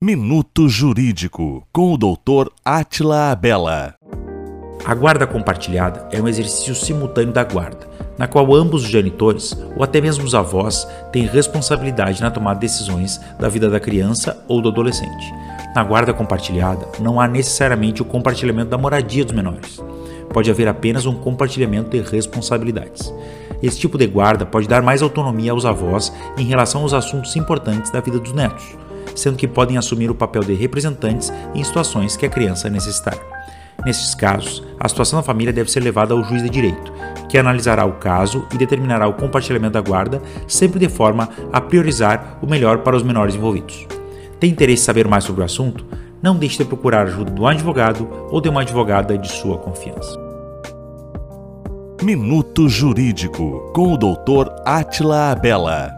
Minuto Jurídico com o Dr. Atila Abela. A guarda compartilhada é um exercício simultâneo da guarda, na qual ambos os genitores, ou até mesmo os avós, têm responsabilidade na tomada de decisões da vida da criança ou do adolescente. Na guarda compartilhada, não há necessariamente o compartilhamento da moradia dos menores. Pode haver apenas um compartilhamento de responsabilidades. Esse tipo de guarda pode dar mais autonomia aos avós em relação aos assuntos importantes da vida dos netos sendo que podem assumir o papel de representantes em situações que a criança necessitar. Nesses casos, a situação da família deve ser levada ao juiz de direito, que analisará o caso e determinará o compartilhamento da guarda, sempre de forma a priorizar o melhor para os menores envolvidos. Tem interesse em saber mais sobre o assunto? Não deixe de procurar ajuda do advogado ou de uma advogada de sua confiança. Minuto Jurídico com o Dr. Atila Abela.